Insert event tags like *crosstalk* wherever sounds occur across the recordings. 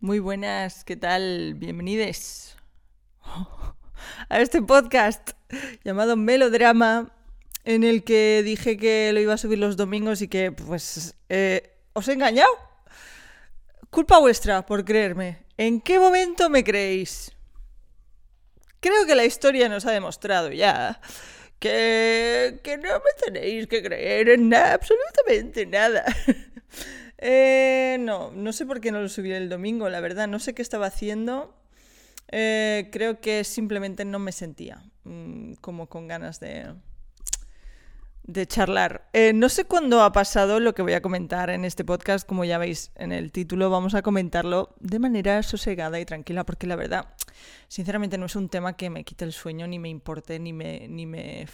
Muy buenas, ¿qué tal? Bienvenidos a este podcast llamado Melodrama, en el que dije que lo iba a subir los domingos y que, pues, eh, os he engañado. Culpa vuestra por creerme. ¿En qué momento me creéis? Creo que la historia nos ha demostrado ya que, que no me tenéis que creer en absolutamente nada. Eh, no, no sé por qué no lo subí el domingo, la verdad. No sé qué estaba haciendo. Eh, creo que simplemente no me sentía mm, como con ganas de, de charlar. Eh, no sé cuándo ha pasado lo que voy a comentar en este podcast, como ya veis en el título, vamos a comentarlo de manera sosegada y tranquila, porque la verdad, sinceramente no es un tema que me quite el sueño, ni me importe, ni me... Ni me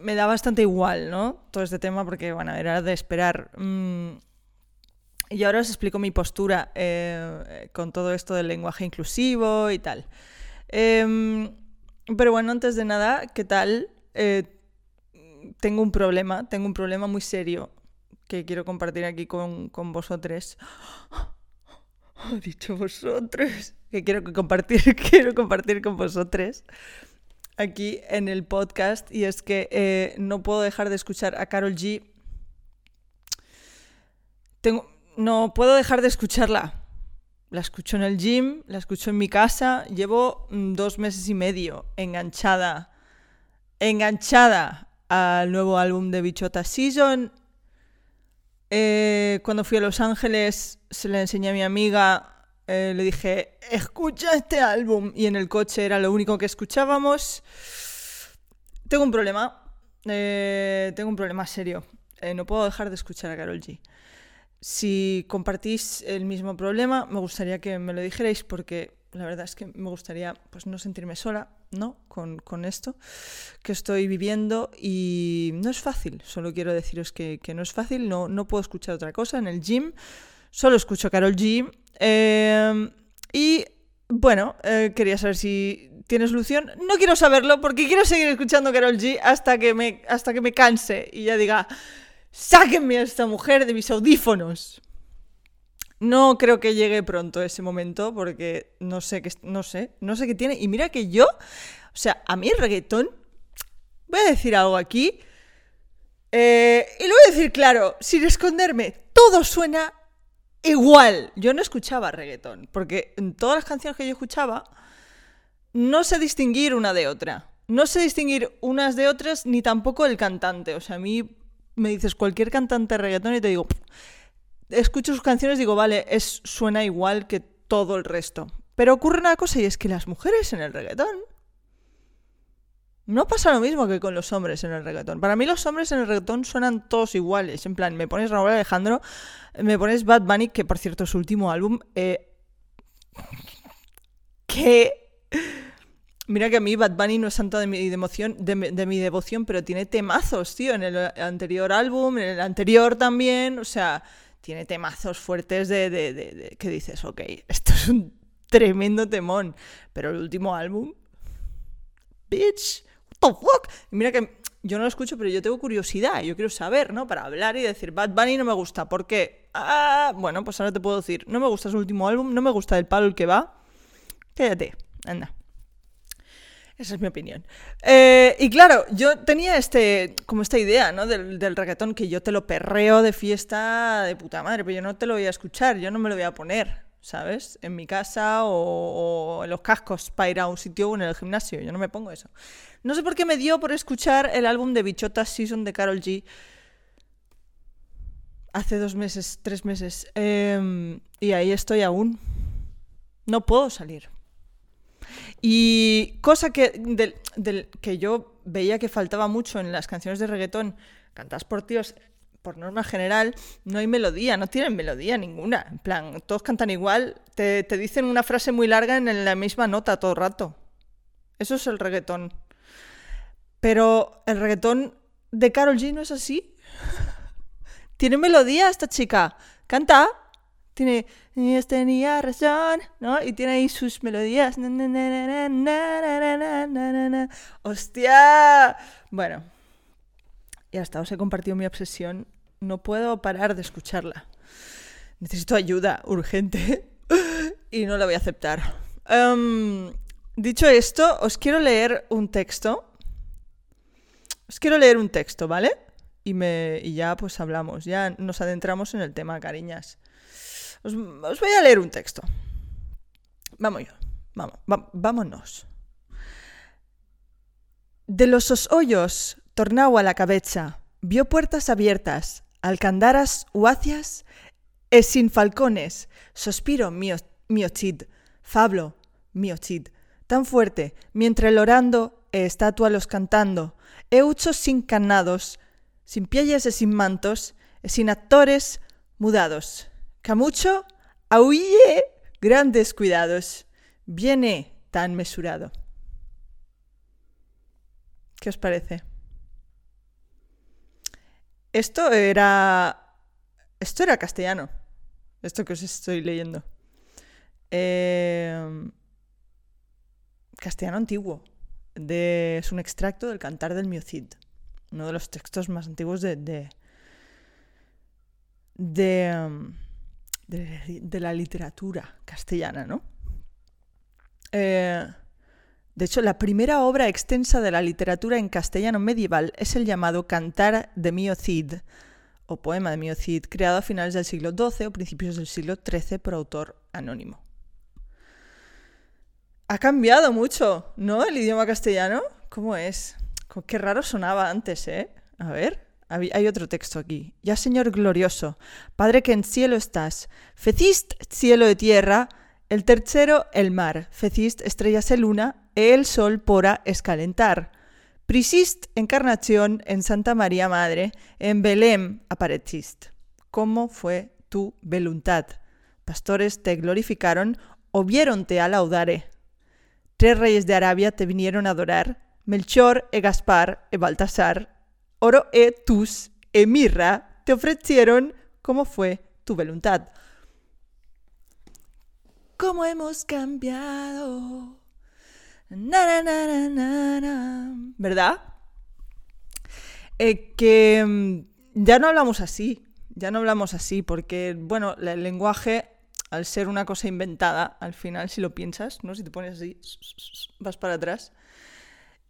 me da bastante igual, ¿no? Todo este tema porque, bueno, era de esperar. Mm, y ahora os explico mi postura eh, con todo esto del lenguaje inclusivo y tal. Em, pero bueno, antes de nada, ¿qué tal? Eh, tengo un problema, tengo un problema muy serio que quiero compartir aquí con, con vosotros. He *gasps* dicho vosotros. Que quiero compartir, *laughs* quiero compartir con vosotros aquí en el podcast y es que eh, no puedo dejar de escuchar a Carol G. Tengo, no puedo dejar de escucharla. La escucho en el gym, la escucho en mi casa. Llevo mm, dos meses y medio enganchada, enganchada al nuevo álbum de Bichota Season. Eh, cuando fui a Los Ángeles se le enseñé a mi amiga eh, le dije, escucha este álbum. Y en el coche era lo único que escuchábamos. Tengo un problema. Eh, tengo un problema serio. Eh, no puedo dejar de escuchar a Carol G. Si compartís el mismo problema, me gustaría que me lo dijerais porque la verdad es que me gustaría pues, no sentirme sola ¿no? Con, con, esto que estoy viviendo y no es fácil. Solo quiero deciros que, que no es fácil. No, no puedo escuchar otra cosa en el gym. Solo escucho Carol G Em, y bueno, eh, quería saber si tiene solución. No quiero saberlo porque quiero seguir escuchando Carol G hasta que me, hasta que me canse y ya diga, sáquenme a esta mujer de mis audífonos. No creo que llegue pronto ese momento porque no sé qué, no sé, no sé qué tiene. Y mira que yo, o sea, a mí el reggaetón, voy a decir algo aquí. Eh, y lo voy a decir claro, sin esconderme, todo suena igual. Yo no escuchaba reggaetón, porque en todas las canciones que yo escuchaba no sé distinguir una de otra. No sé distinguir unas de otras ni tampoco el cantante. O sea, a mí me dices cualquier cantante de reggaetón y te digo, escucho sus canciones y digo, vale, es, suena igual que todo el resto. Pero ocurre una cosa y es que las mujeres en el reggaetón no pasa lo mismo que con los hombres en el reggaetón. Para mí los hombres en el reggaetón suenan todos iguales. En plan, me pones Raúl Alejandro, me pones Bad Bunny, que por cierto es su último álbum, eh, que... Mira que a mí Bad Bunny no es santo de mi, devoción, de, mi devoción, pero tiene temazos, tío, en el anterior álbum, en el anterior también, o sea, tiene temazos fuertes de, de, de que dices, ok, esto es un tremendo temón, pero el último álbum, bitch, fuck? mira que yo no lo escucho, pero yo tengo curiosidad, yo quiero saber, ¿no? Para hablar y decir, Bad Bunny no me gusta, ¿por qué? Ah, bueno, pues ahora te puedo decir, no me gusta su último álbum, no me gusta el palo el que va. Cállate, anda. Esa es mi opinión. Eh, y claro, yo tenía este, como esta idea, ¿no? Del, reggaetón, que yo te lo perreo de fiesta de puta madre, pero yo no te lo voy a escuchar, yo no me lo voy a poner. ¿Sabes? En mi casa o, en los cascos para ir a un sitio o en el gimnasio. Yo no me pongo eso. No sé por qué me dio por escuchar el álbum de Bichota Season de Carol G. Hace dos meses, tres meses. Em, y ahí estoy aún. No puedo salir. Y cosa que, que yo veía que faltaba mucho en las canciones de reggaetón, cantadas por tíos, por norma general, no hay melodía, no tienen melodía ninguna. En plan, todos cantan igual, te, dicen una frase muy larga en la misma nota todo el rato. Eso es el reggaetón. Pero el reggaetón de Carol G no es así. *laughs* tiene melodía esta chica. Canta. Tiene. Tenía razón, ¿no? Y tiene ahí sus melodías. ¡Hostia! Bueno. Y hasta os he compartido mi obsesión. No puedo parar de escucharla. necesito ayuda urgente *laughs* y no la voy a aceptar. Em, dicho esto, os quiero leer un texto. Os quiero leer un texto, ¿vale? Y, me, y ya pues hablamos, ya nos adentramos en el tema, cariñas. Os, os voy a leer un texto. Vamos, vamos, vámonos. De los hoyos tornau a la cabeza, vio puertas abiertas, alcandaras uacias e sin falcones, sospiro mio, mio chid, fablo mio chid, tan fuerte, mientras el orando e estatua los cantando, e uchos sin canados, sin pielles e sin mantos, e sin actores mudados. Camucho, aulle grandes cuidados, viene tan mesurado. ¿Qué os parece? Esto era. Esto era castellano. Esto que os estoy leyendo. Em, castellano antiguo. Es un extracto del Cantar del Miocid. Uno de los textos más antiguos de. de. de, de la literatura castellana, ¿no? Eh, de hecho, la primera obra extensa de la literatura en castellano medieval es el llamado Cantar de Mio Cid, o poema de Mio Cid, creado a finales del siglo XII o principios del siglo XIII por autor anónimo. Ha cambiado mucho, ¿no? El idioma castellano. ¿Cómo es? Qué raro sonaba antes, ¿eh? A ver, hay otro texto aquí. Ya, Señor glorioso, Padre que en cielo estás, fecist cielo de tierra, el tercero el mar, fecist estrellas e luna, el sol pora escalentar. Prisist encarnación en Santa María Madre, en Belém aparecist. ¿Cómo fue tu voluntad? Pastores te glorificaron o te a laudare. Tres reyes de Arabia te vinieron a adorar, Melchor e Gaspar e Baltasar, oro e tus e mirra te ofrecieron como fue tu voluntad cómo hemos cambiado. ¿Verdad? Eh, que mm, ya no hablamos así, ya no hablamos así, porque, bueno, el lenguaje, al ser una cosa inventada, al final, si lo piensas, ¿no? Si te pones así, vas para atrás,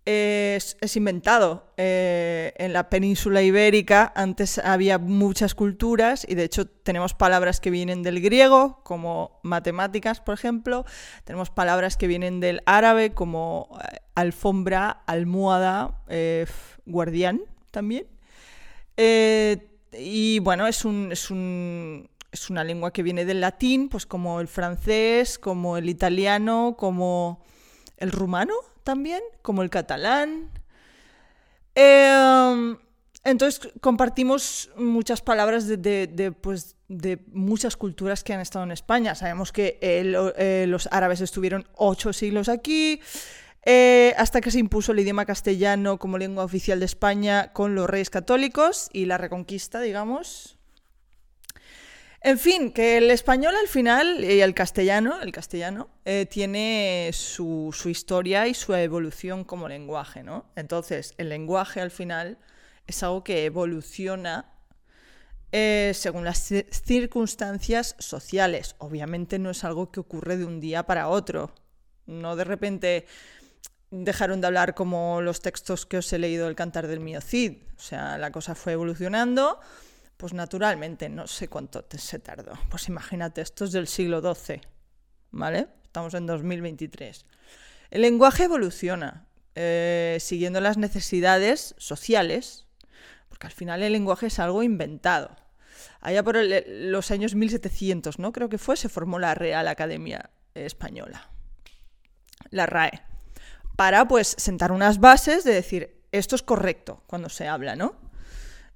es, inventado. Eh, en la península ibérica antes había muchas culturas y de hecho tenemos palabras que vienen del griego, como matemáticas, por ejemplo. Tenemos palabras que vienen del árabe, como eh, alfombra, almohada, eh, guardián también. y bueno, es, un, es, un, es una lengua que viene del latín, pues como el francés, como el italiano, como el rumano también, como el catalán. Em, entonces compartimos muchas palabras de, pues, de, muchas culturas que han estado en España. Sabemos que eh, los árabes estuvieron ocho siglos aquí, eh, hasta que se impuso el idioma castellano como lengua oficial de España con los reyes católicos y la reconquista, digamos, en fin, que el español al final y el castellano, el castellano, eh, tiene su, historia y su evolución como lenguaje, ¿no? Entonces, el lenguaje al final es algo que evoluciona eh, según las circunstancias sociales. Obviamente no es algo que ocurre de un día para otro. No de repente dejaron de hablar como los textos que os he leído del Cantar del Miocid. O sea, la cosa fue evolucionando pues naturalmente, no sé cuánto se tardó. Pues imagínate, esto es del siglo XII, ¿vale? Estamos en 2023. El lenguaje evoluciona eh, siguiendo las necesidades sociales, porque al final el lenguaje es algo inventado. Allá por los años 1700, ¿no? Creo que fue, se formó la Real Academia Española, la RAE, para pues sentar unas bases de decir, esto es correcto cuando se habla, ¿no?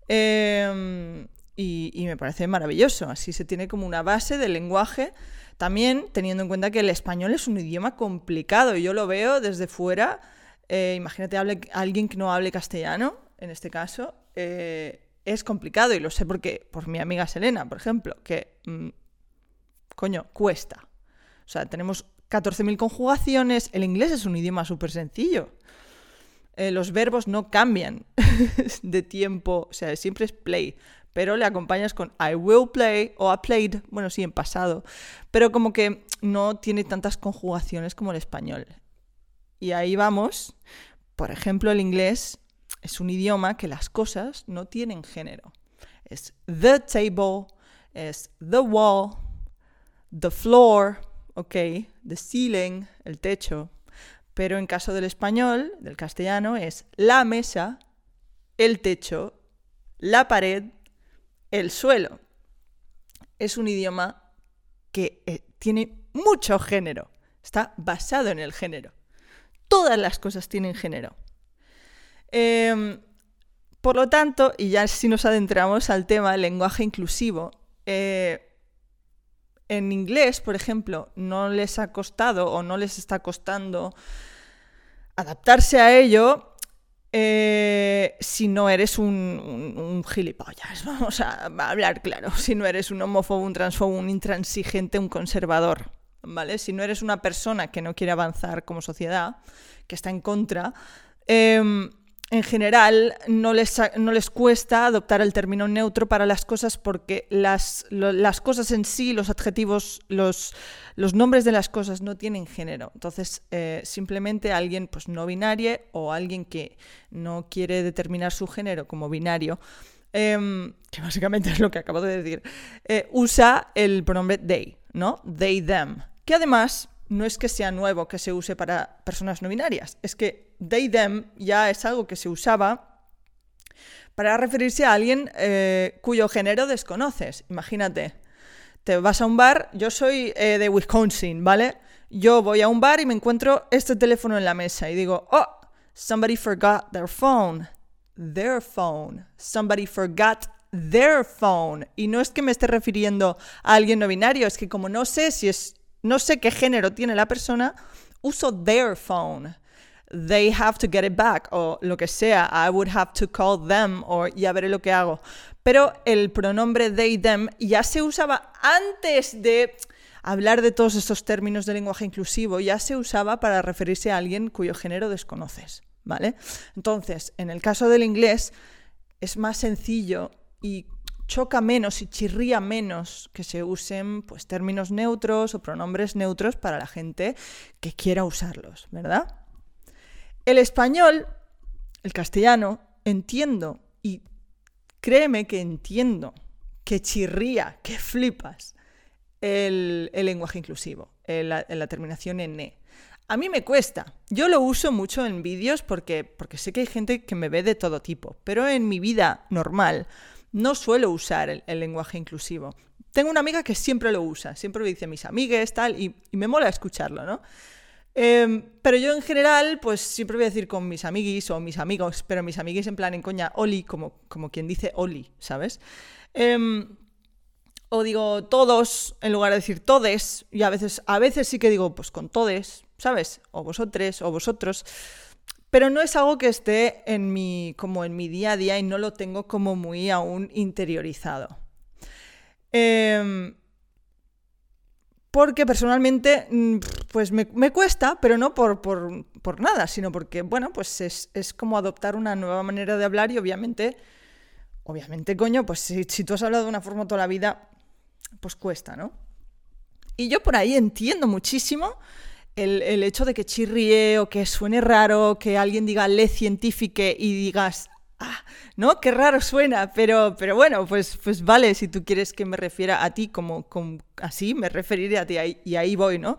Eh, y, me parece maravilloso. Así se tiene como una base del lenguaje. También teniendo en cuenta que el español es un idioma complicado. Yo lo veo desde fuera. Eh, imagínate hable, alguien que no hable castellano, en este caso. Eh, es complicado y lo sé porque por mi amiga Selena, por ejemplo, que, mm, coño, cuesta. O sea, tenemos 14.000 conjugaciones. El inglés es un idioma súper sencillo. Eh, los verbos no cambian *laughs* de tiempo, o sea, siempre es play, pero le acompañas con I will play o I played, bueno, sí, en pasado, pero como que no tiene tantas conjugaciones como el español. Y ahí vamos. Por ejemplo, el inglés es un idioma que las cosas no tienen género. Es the table, es the wall, the floor, ok, the ceiling, el techo. Pero en caso del español, del castellano, es la mesa, el techo, la pared, el suelo. Es un idioma que eh, tiene mucho género, está basado en el género. Todas las cosas tienen género. Em, por lo tanto, y ya si nos adentramos al tema lenguaje inclusivo, eh, en inglés, por ejemplo, no les ha costado o no les está costando adaptarse a ello eh, si no eres un, gilipollas, *laughs* vamos a, hablar claro, si no eres un homófobo, un transfobo, un intransigente, un conservador, ¿vale? Si no eres una persona que no quiere avanzar como sociedad, que está en contra, em, en general no les, no les, cuesta adoptar el término neutro para las cosas porque las, las cosas en sí, los adjetivos, los, los, nombres de las cosas no tienen género. Entonces, eh, simplemente alguien pues, no binario o alguien que no quiere determinar su género como binario, em, que básicamente es lo que acabo de decir, eh, usa el pronombre they, ¿no? They, them. Que además no es que sea nuevo que se use para personas no binarias, es que they, them ya es algo que se usaba para referirse a alguien eh, cuyo género desconoces. Imagínate, te vas a un bar, yo soy eh, de Wisconsin, ¿vale? Yo voy a un bar y me encuentro este teléfono en la mesa y digo, oh, somebody forgot their phone. Their phone. Somebody forgot their phone. Y no es que me esté refiriendo a alguien no binario, es que como no sé si es no sé qué género tiene la persona, uso their phone. They have to get it back o lo que sea. I would have to call them o ya veré lo que hago. Pero el pronombre they, them ya se usaba antes de hablar de todos estos términos de lenguaje inclusivo, ya se usaba para referirse a alguien cuyo género desconoces, ¿vale? Entonces, en el caso del inglés es más sencillo y choca menos y chirría menos que se usen pues, términos neutros o pronombres neutros para la gente que quiera usarlos, ¿verdad? El español, el castellano, entiendo y créeme que entiendo que chirría, que flipas el, lenguaje inclusivo, la, la terminación en e. A mí me cuesta. Yo lo uso mucho en vídeos porque, porque sé que hay gente que me ve de todo tipo, pero en mi vida normal no suelo usar el, lenguaje inclusivo. Tengo una amiga que siempre lo usa, siempre lo dice mis amigues, tal, y, me mola escucharlo, ¿no? Em, pero yo en general, pues siempre voy a decir con mis amiguis o mis amigos, pero mis amiguis en plan en coña, Oli, como, como quien dice Oli, ¿sabes? Em, o digo todos en lugar de decir todes, y a veces, a veces sí que digo pues con todes, ¿sabes? O vosotros o vosotros. Pero no es algo que esté en mi, como en mi día a día y no lo tengo como muy aún interiorizado. Em, porque personalmente, mm, pues me, cuesta, pero no por, por, nada, sino porque, bueno, pues es, es, como adoptar una nueva manera de hablar y obviamente, obviamente, coño, pues si, si tú has hablado de una forma toda la vida, pues cuesta, ¿no? Y yo por ahí entiendo muchísimo el, hecho de que chirríe o que suene raro, que alguien diga le científique y digas, ah, ¿no? Qué raro suena, pero, pero bueno, pues, pues vale, si tú quieres que me refiera a ti como, así, me referiré a ti y ahí voy, ¿no?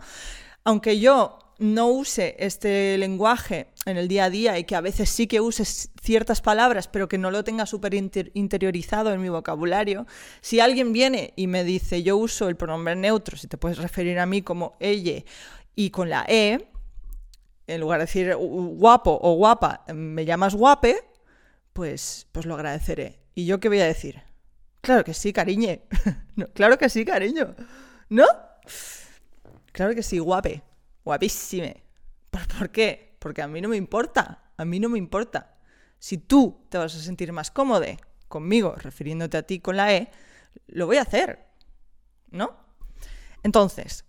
Aunque yo no use este lenguaje en el día a día y que a veces sí que use ciertas palabras, pero que no lo tenga súper interiorizado en mi vocabulario, si alguien viene y me dice yo uso el pronombre neutro, si te puedes referir a mí como ella y con la E, en lugar de decir guapo o guapa, me llamas guape, pues, pues lo agradeceré. ¿Y yo qué voy a decir? Claro que sí, cariñe. *laughs* claro que sí, cariño. ¿No? Claro que sí, guape. Guapísime. ¿Por, qué? Porque a mí no me importa. A mí no me importa. Si tú te vas a sentir más cómodo conmigo, refiriéndote a ti con la E, lo voy a hacer. ¿No? Entonces,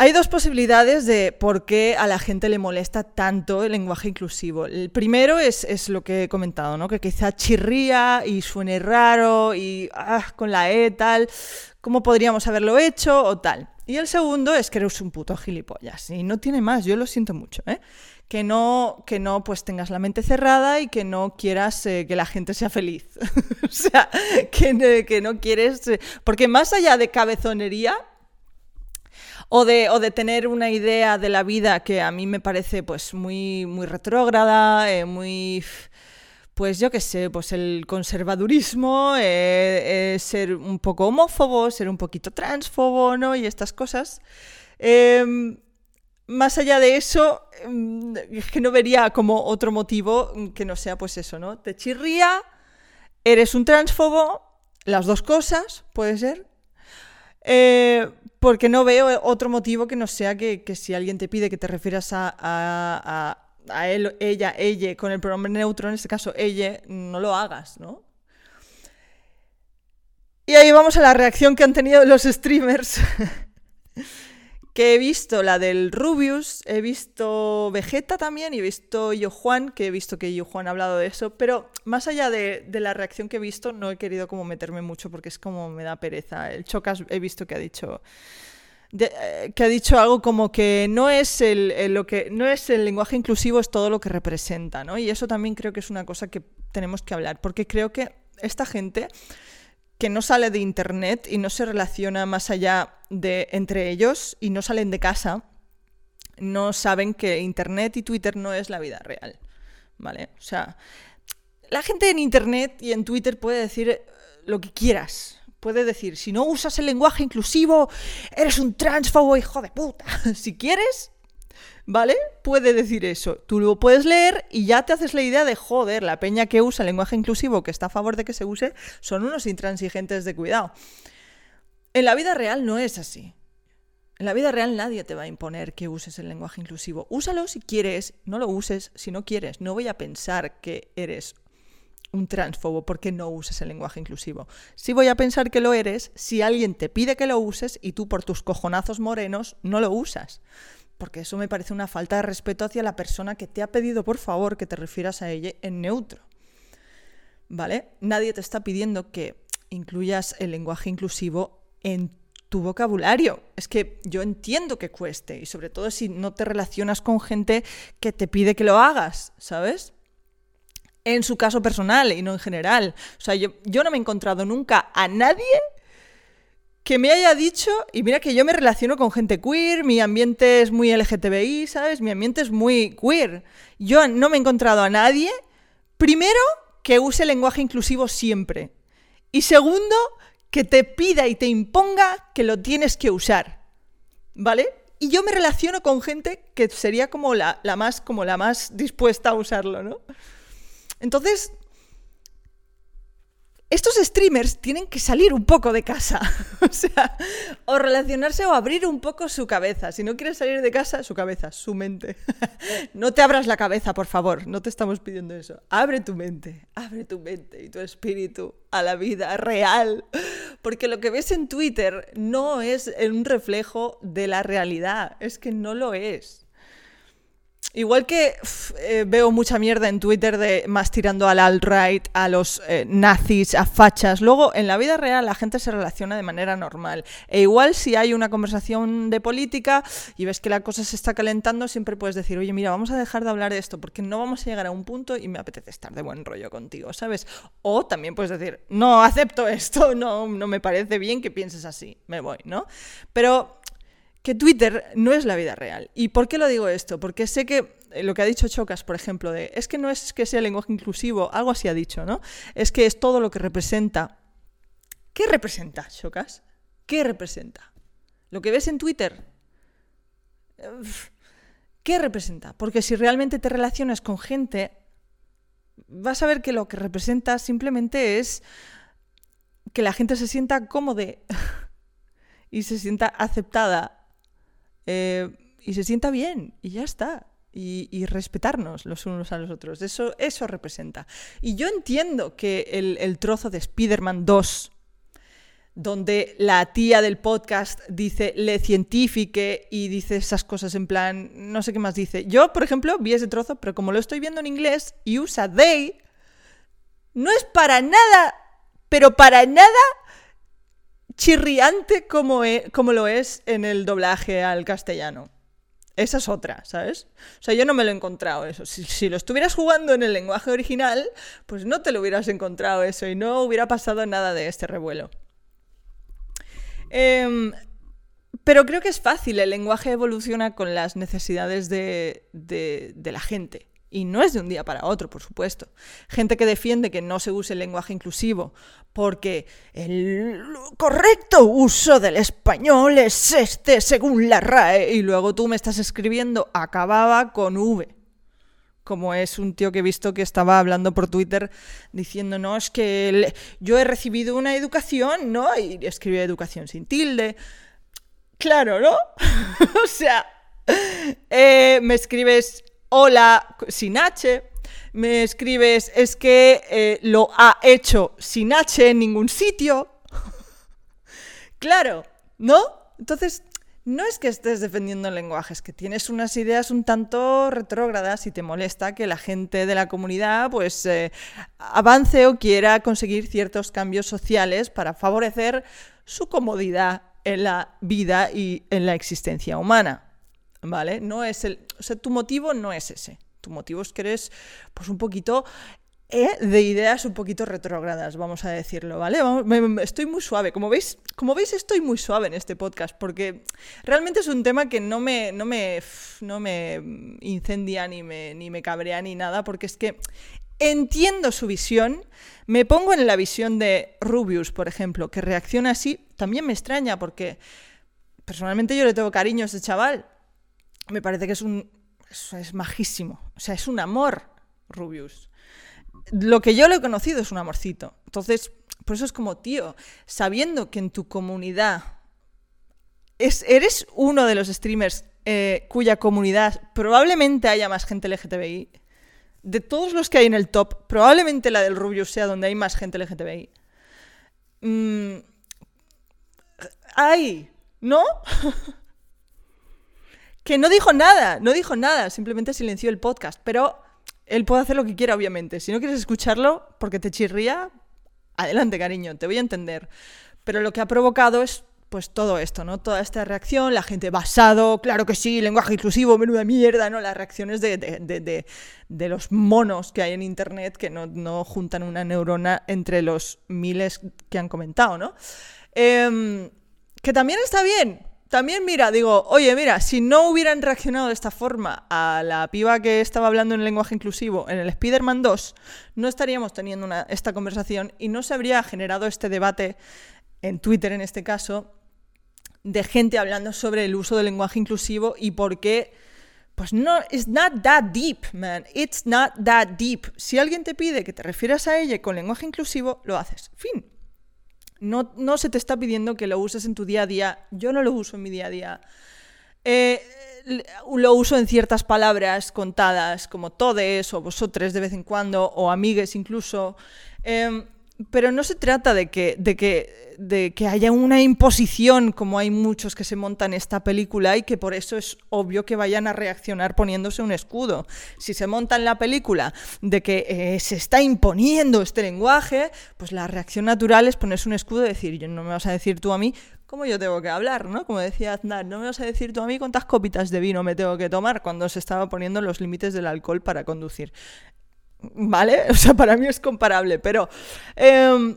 Hay dos posibilidades de por qué a la gente le molesta tanto el lenguaje inclusivo. El primero es, lo que he comentado, ¿no? que quizá chirría y suene raro y ah, con la E tal, ¿cómo podríamos haberlo hecho o tal? Y el segundo es que eres un puto gilipollas y no tiene más, yo lo siento mucho, ¿eh? Que no, que no pues tengas la mente cerrada y que no quieras eh, que la gente sea feliz. *laughs* o sea, que, que no quieres... Eh, porque más allá de cabezonería, o de, o de tener una idea de la vida que a mí me parece pues muy, muy retrógrada, eh, muy pues yo qué sé, pues el conservadurismo, eh, eh, ser un poco homófobo, ser un poquito transfobo, ¿no? Y estas cosas. Em, más allá de eso, em, es que no vería como otro motivo que no sea pues eso, ¿no? Te chirría, eres un transfobo, las dos cosas, puede ser. Porque no veo otro motivo que no sea que, si alguien te pide que te refieras a, a, él, ella, ella, con el pronombre neutro, en este caso ella, no lo hagas, ¿no? Y ahí vamos a la reacción que han tenido los streamers. *laughs* que he visto la del Rubius, he visto Vegeta también y he visto Yo Juan, que he visto que Yo Juan ha hablado de eso, pero más allá de, la reacción que he visto, no he querido como meterme mucho porque es como me da pereza. El Chocas he visto que ha dicho... Eh, que ha dicho algo como que no es el, lo que no es el lenguaje inclusivo es todo lo que representa, ¿no? Y eso también creo que es una cosa que tenemos que hablar, porque creo que esta gente que no sale de internet y no se relaciona más allá de entre ellos y no salen de casa, no saben que internet y Twitter no es la vida real. ¿Vale? O sea, la gente en internet y en Twitter puede decir eh, lo que quieras. Puede decir, si no usas el lenguaje inclusivo, eres un transfobo hijo de puta. *laughs* si quieres, ¿vale? Puede decir eso. Tú lo puedes leer y ya te haces la idea de, joder, la peña que usa el lenguaje inclusivo, que está a favor de que se use, son unos intransigentes de cuidado. En la vida real no es así. En la vida real nadie te va a imponer que uses el lenguaje inclusivo. Úsalo si quieres, no lo uses si no quieres. No voy a pensar que eres un transfobo porque no uses el lenguaje inclusivo. Sí voy a pensar que lo eres si alguien te pide que lo uses y tú por tus cojonazos morenos no lo usas porque eso me parece una falta de respeto hacia la persona que te ha pedido, por favor, que te refieras a ella en neutro. ¿Vale? Nadie te está pidiendo que incluyas el lenguaje inclusivo en tu vocabulario. Es que yo entiendo que cueste, y sobre todo si no te relacionas con gente que te pide que lo hagas, ¿sabes? En su caso personal y no en general. O sea, yo, yo no me he encontrado nunca a nadie que me haya dicho, y mira que yo me relaciono con gente queer, mi ambiente es muy LGTBI, ¿sabes? Mi ambiente es muy queer. Yo no me he encontrado a nadie, primero, que use lenguaje inclusivo siempre. Y segundo, que te pida y te imponga que lo tienes que usar. ¿Vale? Y yo me relaciono con gente que sería como la, la más, como la más dispuesta a usarlo, ¿no? Entonces, estos streamers tienen que salir un poco de casa. *laughs* o sea, o relacionarse o abrir un poco su cabeza. Si no quieres salir de casa, su cabeza, su mente. *laughs* no te abras la cabeza, por favor. No te estamos pidiendo eso. Abre tu mente, abre tu mente y tu espíritu a la vida real. Porque lo que ves en Twitter no es un reflejo de la realidad. Es que no lo es. Igual que eh, veo mucha mierda en Twitter de más tirando al alt-right, a los eh, nazis, a fachas, luego en la vida real la gente se relaciona de manera normal. E igual si hay una conversación de política y ves que la cosa se está calentando, siempre puedes decir, oye, mira, vamos a dejar de hablar de esto porque no vamos a llegar a un punto y me apetece estar de buen rollo contigo, ¿sabes? O también puedes decir, no, acepto esto, *laughs* no, no me parece bien que pienses así, me voy, ¿no? Pero que Twitter no es la vida real. ¿Y por qué lo digo esto? Porque sé que eh, lo que ha dicho Chocas, por ejemplo, es que no es que sea lenguaje inclusivo, algo así ha dicho, ¿no? Es que es todo lo que representa. ¿Qué representa, Chocas? ¿Qué representa? ¿Lo que ves en Twitter? ¿Qué representa? Porque si realmente te relacionas con gente, vas a ver que lo que representa simplemente es que la gente se sienta cómoda *laughs* y se sienta aceptada eh, y se sienta bien y ya está. Y, respetarnos los unos a los otros. Eso, eso representa. Y yo entiendo que el, trozo de Spider-Man 2 donde la tía del podcast dice le científique y dice esas cosas en plan, no sé qué más dice. Yo, por ejemplo, vi ese trozo, pero como lo estoy viendo en inglés y usa they, no es para nada, pero para nada chirriante como, e, como lo es en el doblaje al castellano. Esa es otra, ¿sabes? O sea, yo no me lo he encontrado eso. Si, lo estuvieras jugando en el lenguaje original, pues no te lo hubieras encontrado eso y no hubiera pasado nada de este revuelo. Em, pero creo que es fácil, el lenguaje evoluciona con las necesidades de, de, la gente. Y no es de un día para otro, por supuesto. Gente que defiende que no se use el lenguaje inclusivo porque el correcto uso del español es este según la RAE y luego tú me estás escribiendo acababa con V como es un tío que he visto que estaba hablando por Twitter diciendo, no, es que yo he recibido una educación, ¿no? Y escribe educación sin tilde. Claro, ¿no? *laughs* o sea, eh, me escribes hola sin H, me escribes es que eh, lo ha hecho sin H en ningún sitio. *laughs* claro, ¿no? Entonces, no es que estés defendiendo el lenguaje, es que tienes unas ideas un tanto retrógradas y te molesta que la gente de la comunidad pues eh, avance o quiera conseguir ciertos cambios sociales para favorecer su comodidad en la vida y en la existencia humana. ¿Vale? No es el. O sea, tu motivo no es ese. Tu motivo es que eres pues un poquito ¿eh? de ideas un poquito retrógradas, vamos a decirlo, ¿vale? estoy muy suave. Como veis, como veis, estoy muy suave en este podcast, porque realmente es un tema que no me, no me, no me incendia ni me, ni me cabrea ni nada, porque es que entiendo su visión, me pongo en la visión de Rubius, por ejemplo, que reacciona así, también me extraña, porque personalmente yo le tengo cariño a ese chaval. Me parece que es un. es majísimo. O sea, es un amor, Rubius lo que yo lo he conocido es un amorcito. Entonces, por eso es como, tío, sabiendo que en tu comunidad es, eres uno de los streamers eh, cuya comunidad probablemente haya más gente LGTBI, de todos los que hay en el top, probablemente la del Rubio sea donde hay más gente LGTBI. Mm, hay, ¿no? *laughs* que no dijo nada, no dijo nada, simplemente silenció el podcast, pero él puede hacer lo que quiera, obviamente. Si no quieres escucharlo porque te chirría, adelante, cariño, te voy a entender. Pero lo que ha provocado es pues todo esto, ¿no? Toda esta reacción, la gente basado, claro que sí, lenguaje inclusivo, menuda mierda, ¿no? Las reacciones de, de, de, los monos que hay en Internet que no, no, juntan una neurona entre los miles que han comentado, ¿no? Em, que también está bien, también, mira, digo, oye, mira, si no hubieran reaccionado de esta forma a la piba que estaba hablando en lenguaje inclusivo en el Spider-Man 2, no estaríamos teniendo esta conversación y no se habría generado este debate en Twitter, en este caso, de gente hablando sobre el uso del lenguaje inclusivo y por qué. Pues no, it's not that deep, man. It's not that deep. Si alguien te pide que te refieras a ella con lenguaje inclusivo, lo haces. Fin. No, no, se te está pidiendo que lo uses en tu día a día. Yo no lo uso en mi día a día. Eh, lo uso en ciertas palabras contadas, como todes o vosotros de vez en cuando, o amigues incluso. Em, pero no se trata de que, de, que, de que haya una imposición, como hay muchos que se montan esta película, y que por eso es obvio que vayan a reaccionar poniéndose un escudo. Si se monta en la película de que eh, se está imponiendo este lenguaje, pues la reacción natural es ponerse un escudo y decir, yo no me vas a decir tú a mí cómo yo tengo que hablar, ¿no? Como decía Aznar, no me vas a decir tú a mí cuántas copitas de vino me tengo que tomar cuando se estaba poniendo los límites del alcohol para conducir. ¿Vale? *laughs* O sea, para mí es comparable, pero em,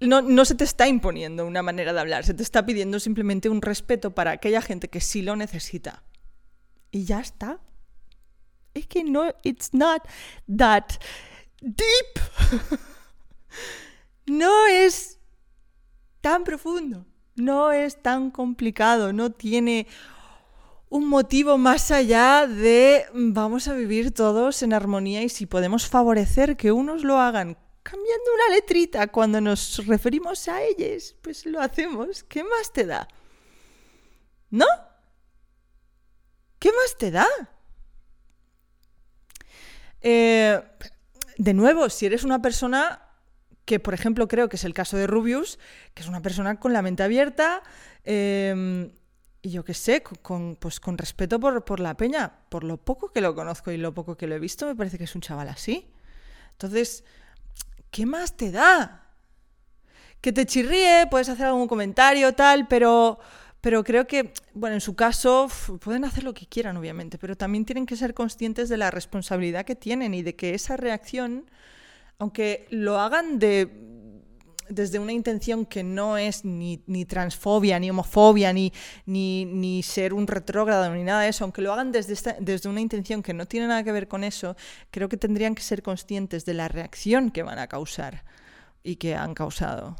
no, se te está imponiendo una manera de hablar, se te está pidiendo simplemente un respeto para aquella gente que sí lo necesita. Y ya está. Es que no, it's not that deep. *laughs* no es tan profundo, no es tan complicado, no tiene un motivo más allá de mm, vamos a vivir todos en armonía y si podemos favorecer que unos lo hagan cambiando una letrita cuando nos referimos a ellos, pues lo hacemos. ¿Qué más te da? ¿No? ¿Qué más te da? Eh, de nuevo, si eres una persona que por ejemplo creo que es el caso de Rubius, que es una persona con la mente abierta, em, y yo qué sé, con, pues con respeto por, por la peña, por lo poco que lo conozco y lo poco que lo he visto, me parece que es un chaval así. Entonces, ¿qué más te da? Que te chirríe, puedes hacer algún comentario, tal, pero, pero creo que, bueno, en su caso, pueden hacer lo que quieran, obviamente, pero también tienen que ser conscientes de la responsabilidad que tienen y de que esa reacción, aunque lo hagan de desde una intención que no es ni, transfobia, ni homofobia, ni, ni, ser un retrógrado, ni nada de eso, aunque lo hagan desde, desde una intención que no tiene nada que ver con eso, creo que tendrían que ser conscientes de la reacción que van a causar y que han causado.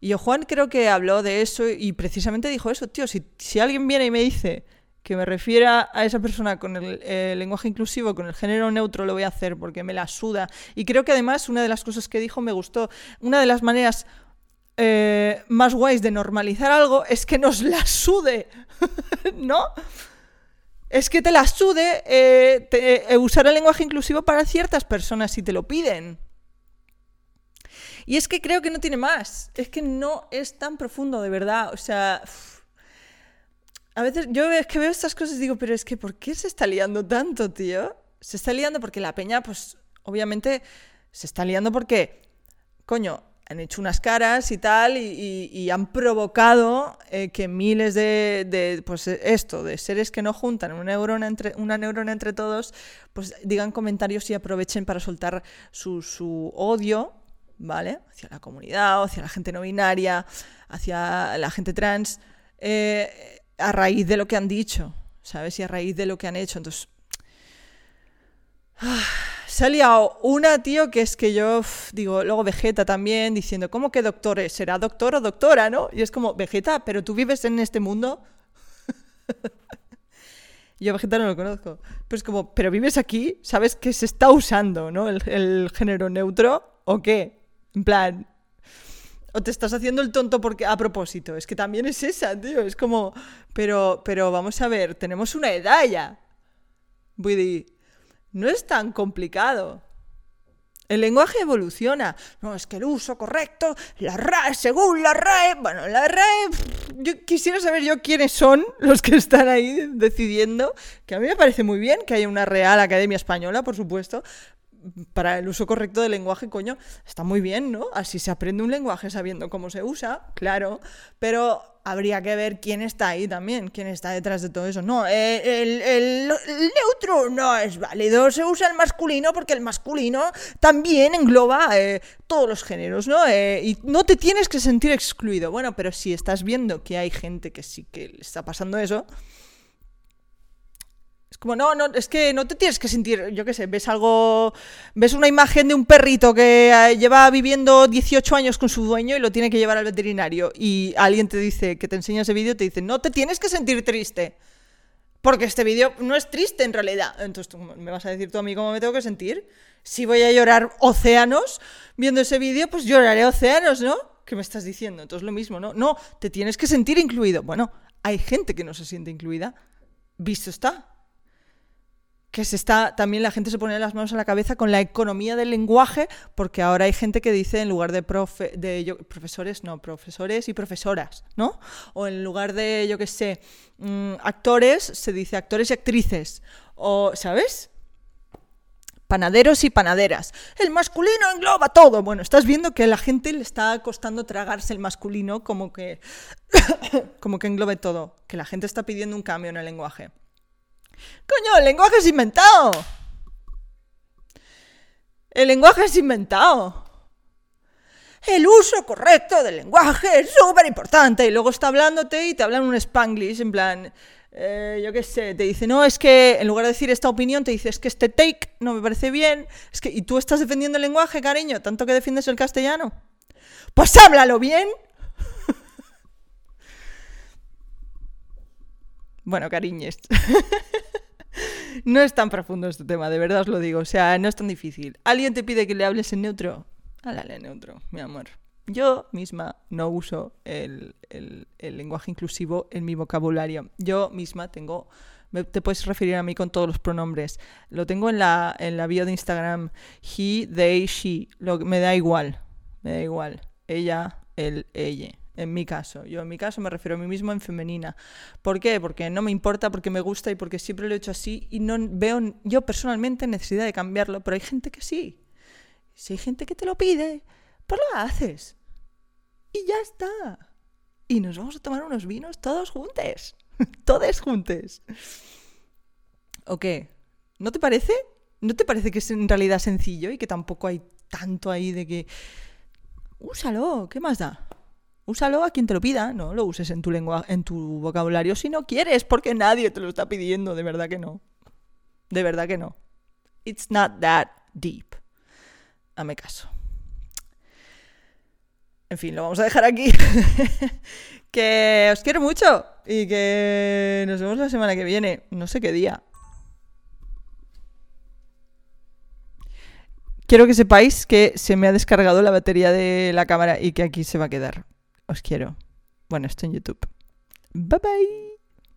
Y Juan creo que habló de eso y precisamente dijo eso, tío, si, si alguien viene y me dice que me refiera a esa persona con el, lenguaje inclusivo, con el género neutro, lo voy a hacer porque me la suda. Y creo que además una de las cosas que dijo me gustó. Una de las maneras eh, más guays de normalizar algo es que nos la sude, *laughs* ¿no? Es que te la sude eh, eh, usar el lenguaje inclusivo para ciertas personas si te lo piden. Y es que creo que no tiene más. Es que no es tan profundo, de verdad. O sea a veces yo es que veo estas cosas y digo, pero es que ¿por qué se está liando tanto, tío? Se está liando porque la peña, pues obviamente se está liando porque, coño, han hecho unas caras y tal y, han provocado eh, que miles de, pues esto, de seres que no juntan una neurona, entre, una neurona entre todos, pues digan comentarios y aprovechen para soltar su, odio, ¿vale? Hacia la comunidad, hacia la gente no binaria, hacia la gente trans. Eh, a raíz de lo que han dicho, ¿sabes? Y a raíz de lo que han hecho. Entonces, se ha liado una, tío, que es que yo digo, luego Vegeta también, diciendo, ¿cómo que doctor ¿Será doctor o doctora, no? Y es como, Vegeta, pero tú vives en este mundo. *laughs* yo Vegeta no lo conozco. Pero es como, pero vives aquí, ¿sabes que se está usando, ¿no? El, el género neutro, ¿o qué? En plan, te estás haciendo el tonto porque a propósito. Es que también es esa, tío. Es como, pero, pero vamos a ver, tenemos una edad ya. Voy no es tan complicado. El lenguaje evoluciona. No, es que el uso correcto, la RAE, según la RAE. Bueno, la RAE. Yo quisiera saber yo quiénes son los que están ahí decidiendo. Que a mí me parece muy bien que haya una Real Academia Española, por supuesto para el uso correcto del lenguaje, coño, está muy bien, ¿no? Así se aprende un lenguaje sabiendo cómo se usa, claro, pero habría que ver quién está ahí también, quién está detrás de todo eso. No, eh, el, neutro no es válido, se usa el masculino porque el masculino también engloba eh, todos los géneros, ¿no? Eh, y no te tienes que sentir excluido. Bueno, pero si estás viendo que hay gente que sí que le está pasando eso, como, no, no, es que no te tienes que sentir, yo qué sé, ves algo, ves una imagen de un perrito que eh, lleva viviendo 18 años con su dueño y lo tiene que llevar al veterinario y alguien te dice, que te enseña ese vídeo, te dice, no te tienes que sentir triste. Porque este vídeo no es triste en realidad. Entonces tú me vas a decir tú a mí cómo me tengo que sentir. Si voy a llorar océanos viendo ese vídeo, pues lloraré océanos, ¿no? ¿Qué me estás diciendo? Entonces lo mismo, ¿no? No, te tienes que sentir incluido. Bueno, hay gente que no se siente incluida. Visto está que se está, también la gente se pone las manos a la cabeza con la economía del lenguaje, porque ahora hay gente que dice en lugar de, de profesores, no, profesores y profesoras, ¿no? O en lugar de, yo qué sé, mm, actores, se dice actores y actrices, o, ¿sabes? Panaderos y panaderas. El masculino engloba todo. Bueno, estás viendo que a la gente le está costando tragarse el masculino como que, *coughs* como que englobe todo, que la gente está pidiendo un cambio en el lenguaje. Coño, el lenguaje es inventado. El lenguaje es inventado. El uso correcto del lenguaje es súper importante. Y luego está hablándote y te hablan un spanglish, en plan, eh, yo qué sé, te dice, no, es que en lugar de decir esta opinión, te dice, es que este take no me parece bien. Es que, ¿y tú estás defendiendo el lenguaje, cariño? ¿Tanto que defiendes el castellano? Pues háblalo bien. *laughs* bueno, cariñes. *laughs* no es tan profundo este tema, de verdad os lo digo. O sea, no es tan difícil. ¿Alguien te pide que le hables en neutro? Háblale en neutro, mi amor. Yo misma no uso el, lenguaje inclusivo en mi vocabulario. Yo misma tengo te puedes referir a mí con todos los pronombres. Lo tengo en la, en la bio de Instagram. He, they, she. Lo, me da igual. me da igual. Ella, él, ella. En mi caso, yo en mi caso me refiero a mí mismo en femenina. ¿Por qué? Porque no me importa, porque me gusta y porque siempre lo he hecho así y no veo yo personalmente necesidad de cambiarlo, pero hay gente que sí. Si hay gente que te lo pide, pues lo haces. Y ya está. Y nos vamos a tomar unos vinos todos juntos. *laughs* todos juntos. ¿O qué? ¿No te parece? ¿No te parece que es en realidad sencillo y que tampoco hay tanto ahí de que... Úsalo, ¿qué más da? Úsalo a quien te lo pida, no lo uses en tu lengua, en tu vocabulario si no quieres, porque nadie te lo está pidiendo, de verdad que no. De verdad que no. It's not that deep. Hazme caso. En fin, lo vamos a dejar aquí. *laughs* que os quiero mucho y que nos vemos la semana que viene. No sé qué día. Quiero que sepáis que se me ha descargado la batería de la cámara y que aquí se va a quedar. Os quiero. Bueno, esto en YouTube. Bye bye.